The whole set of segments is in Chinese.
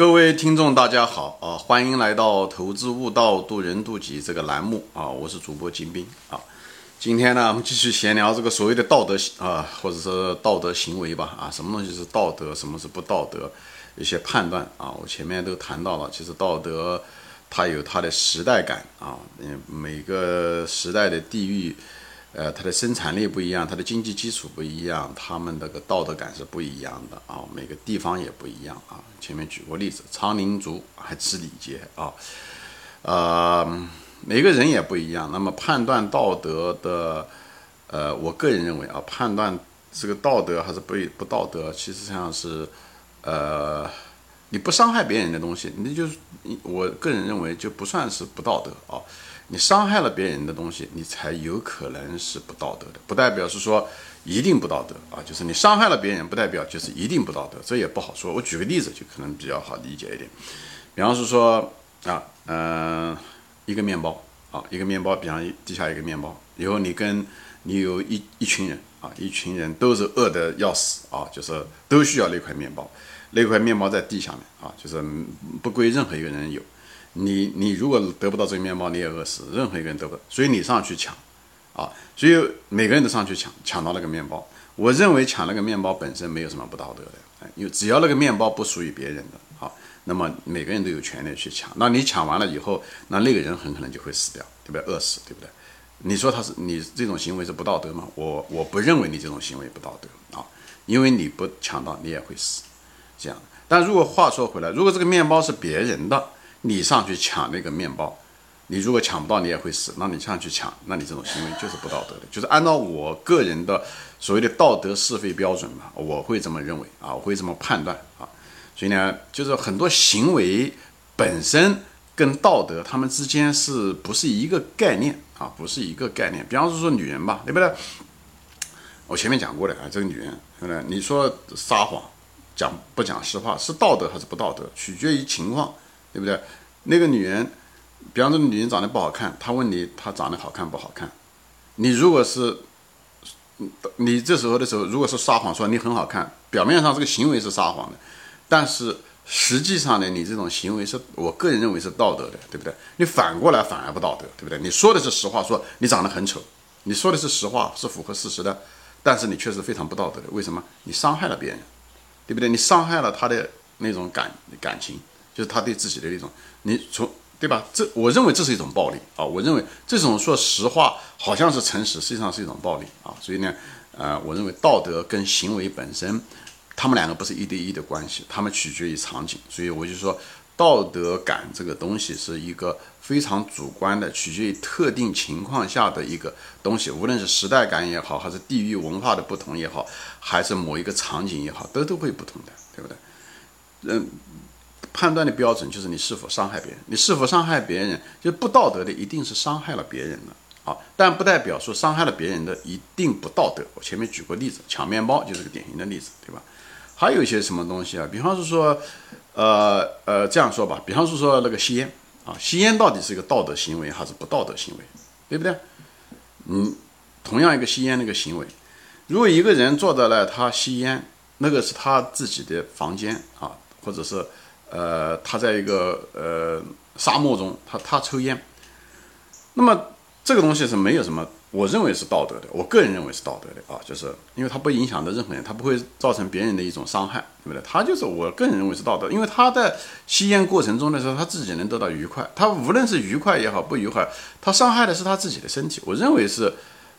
各位听众，大家好啊！欢迎来到《投资悟道，渡人渡己》这个栏目啊！我是主播金兵啊。今天呢，我们继续闲聊这个所谓的道德啊，或者说道德行为吧啊，什么东西是道德，什么是不道德，一些判断啊。我前面都谈到了，其实道德它有它的时代感啊，嗯，每个时代的地域。呃，它的生产力不一样，它的经济基础不一样，他们那个道德感是不一样的啊。每个地方也不一样啊。前面举过例子，昌宁族还吃礼节啊。呃，每个人也不一样。那么判断道德的，呃，我个人认为啊，判断这个道德还是不不道德，其实上是，呃，你不伤害别人的东西，那就是我个人认为就不算是不道德啊。你伤害了别人的东西，你才有可能是不道德的，不代表是说一定不道德啊。就是你伤害了别人，不代表就是一定不道德，这也不好说。我举个例子就可能比较好理解一点，比方是说啊，嗯，一个面包啊，一个面包，比方地下一个面包，以后你跟你有一一群人啊，一群人都是饿得要死啊，就是都需要那块面包，那块面包在地下面啊，就是不归任何一个人有。你你如果得不到这个面包，你也饿死，任何一个人得不到，所以你上去抢，啊，所以每个人都上去抢，抢到那个面包。我认为抢那个面包本身没有什么不道德的，因为只要那个面包不属于别人的，好，那么每个人都有权利去抢。那你抢完了以后，那那个人很可能就会死掉，对不对？饿死，对不对？你说他是你这种行为是不道德吗？我我不认为你这种行为不道德啊，因为你不抢到，你也会死，这样。但如果话说回来，如果这个面包是别人的，你上去抢那个面包，你如果抢不到，你也会死。那你上去抢，那你这种行为就是不道德的。就是按照我个人的所谓的道德是非标准嘛，我会这么认为啊，我会这么判断啊。所以呢，就是很多行为本身跟道德他们之间是不是一个概念啊？不是一个概念。比方说女人吧，对不对？我前面讲过的啊，这个女人，对不对？你说撒谎、讲不讲实话是道德还是不道德，取决于情况。对不对？那个女人，比方说女人长得不好看，她问你她长得好看不好看？你如果是，你这时候的时候，如果是撒谎说你很好看，表面上这个行为是撒谎的，但是实际上呢，你这种行为是我个人认为是道德的，对不对？你反过来反而不道德，对不对？你说的是实话，说你长得很丑，你说的是实话，是符合事实的，但是你确实非常不道德的，为什么？你伤害了别人，对不对？你伤害了他的那种感感情。就是他对自己的那种，你从对吧？这我认为这是一种暴力啊！我认为这种说实话好像是诚实，实际上是一种暴力啊！所以呢，呃，我认为道德跟行为本身，他们两个不是一对一的关系，他们取决于场景。所以我就说，道德感这个东西是一个非常主观的，取决于特定情况下的一个东西，无论是时代感也好，还是地域文化的不同也好，还是某一个场景也好，都都会不同的，对不对？嗯。判断的标准就是你是否伤害别人，你是否伤害别人，就不道德的一定是伤害了别人的，好，但不代表说伤害了别人的一定不道德。我前面举过例子，抢面包就是个典型的例子，对吧？还有一些什么东西啊？比方是说，呃呃，这样说吧，比方是说那个吸烟啊，吸烟到底是一个道德行为还是不道德行为，对不对？嗯，同样一个吸烟那个行为，如果一个人坐在了他吸烟，那个是他自己的房间啊，或者是。呃，他在一个呃沙漠中，他他抽烟，那么这个东西是没有什么，我认为是道德的，我个人认为是道德的啊，就是因为他不影响到任何人，他不会造成别人的一种伤害，对不对？他就是我个人认为是道德，因为他在吸烟过程中的时候，他自己能得到愉快，他无论是愉快也好，不愉快，他伤害的是他自己的身体，我认为是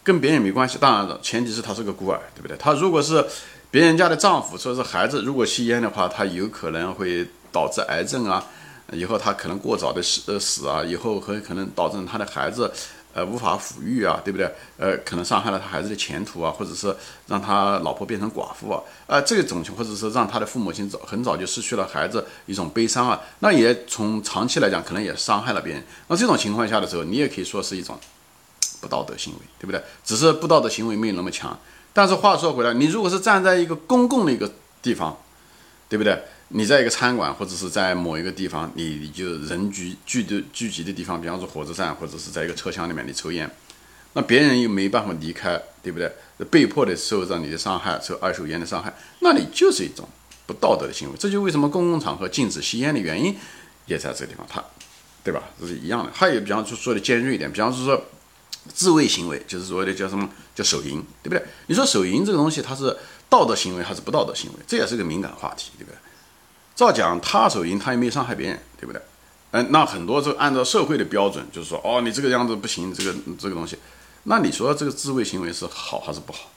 跟别人没关系。当然了，前提是他是个孤儿，对不对？他如果是别人家的丈夫，说是孩子，如果吸烟的话，他有可能会。导致癌症啊，以后他可能过早的死死啊，以后很可能导致他的孩子呃无法抚育啊，对不对？呃，可能伤害了他孩子的前途啊，或者是让他老婆变成寡妇啊，啊，这种情或者是让他的父母亲早很早就失去了孩子一种悲伤啊，那也从长期来讲可能也伤害了别人。那这种情况下的时候，你也可以说是一种不道德行为，对不对？只是不道德行为没有那么强。但是话说回来，你如果是站在一个公共的一个地方，对不对？你在一个餐馆或者是在某一个地方，你你就人聚聚的聚集的地方，比方说火车站或者是在一个车厢里面，你抽烟，那别人又没办法离开，对不对？被迫的受到你的伤害，受二手烟的伤害，那你就是一种不道德的行为。这就为什么公共场合禁止吸烟的原因也在这个地方，它，对吧？这是一样的。还有，比方说说的尖锐一点，比方是说自卫行为，就是所谓的叫什么叫手淫，对不对？你说手淫这个东西，它是道德行为还是不道德行为？这也是个敏感话题，对不对？照讲他手淫，他也没伤害别人，对不对？嗯，那很多就按照社会的标准，就是说，哦，你这个样子不行，这个这个东西，那你说这个自卫行为是好还是不好？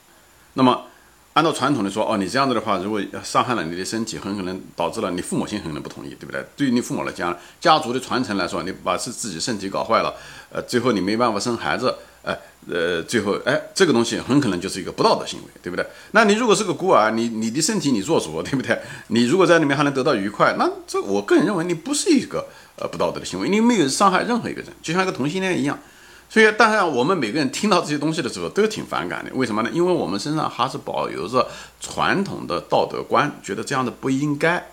那么按照传统的说，哦，你这样子的话，如果伤害了你的身体，很可能导致了你父母亲很可能不同意，对不对？对于你父母来讲，家族的传承来说，你把是自己身体搞坏了，呃，最后你没办法生孩子。哎，呃，最后，哎，这个东西很可能就是一个不道德行为，对不对？那你如果是个孤儿，你你的身体你做主，对不对？你如果在里面还能得到愉快，那这我个人认为你不是一个呃不道德的行为，你没有伤害任何一个人，就像一个同性恋一样。所以，当然我们每个人听到这些东西的时候都挺反感的，为什么呢？因为我们身上还是保有着传统的道德观，觉得这样的不应该，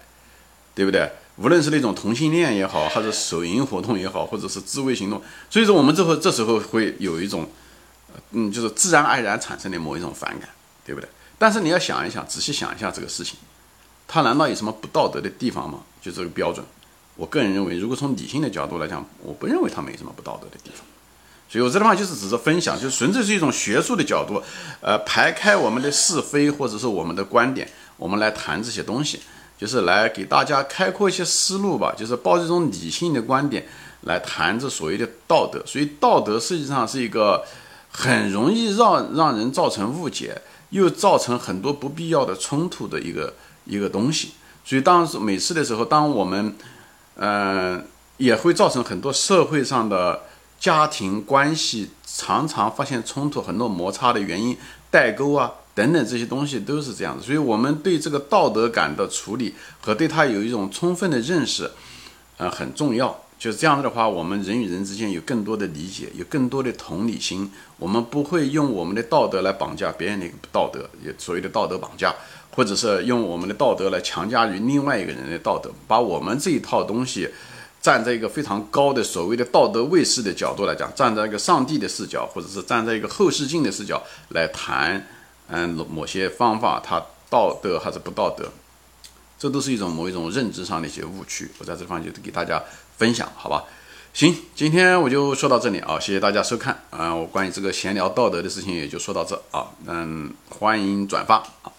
对不对？无论是那种同性恋也好，还是手淫活动也好，或者是自卫行动，所以说我们这会这时候会有一种，嗯，就是自然而然产生的某一种反感，对不对？但是你要想一想，仔细想一下这个事情，它难道有什么不道德的地方吗？就这个标准，我个人认为，如果从理性的角度来讲，我不认为它没什么不道德的地方。所以我这地方就是只是分享，就纯粹是一种学术的角度，呃，排开我们的是非或者是我们的观点，我们来谈这些东西。就是来给大家开阔一些思路吧，就是抱这种理性的观点来谈这所谓的道德。所以道德实际上是一个很容易让让人造成误解，又造成很多不必要的冲突的一个一个东西。所以当时每次的时候，当我们嗯也会造成很多社会上的家庭关系常常发现冲突、很多摩擦的原因，代沟啊。等等这些东西都是这样子，所以我们对这个道德感的处理和对它有一种充分的认识，呃，很重要。就是这样子的话，我们人与人之间有更多的理解，有更多的同理心。我们不会用我们的道德来绑架别人的道德，也所谓的道德绑架，或者是用我们的道德来强加于另外一个人的道德，把我们这一套东西站在一个非常高的所谓的道德卫士的角度来讲，站在一个上帝的视角，或者是站在一个后视镜的视角来谈。嗯，某些方法它道德还是不道德，这都是一种某一种认知上的一些误区。我在这方就给大家分享，好吧？行，今天我就说到这里啊，谢谢大家收看啊。我关于这个闲聊道德的事情也就说到这啊，嗯，欢迎转发啊。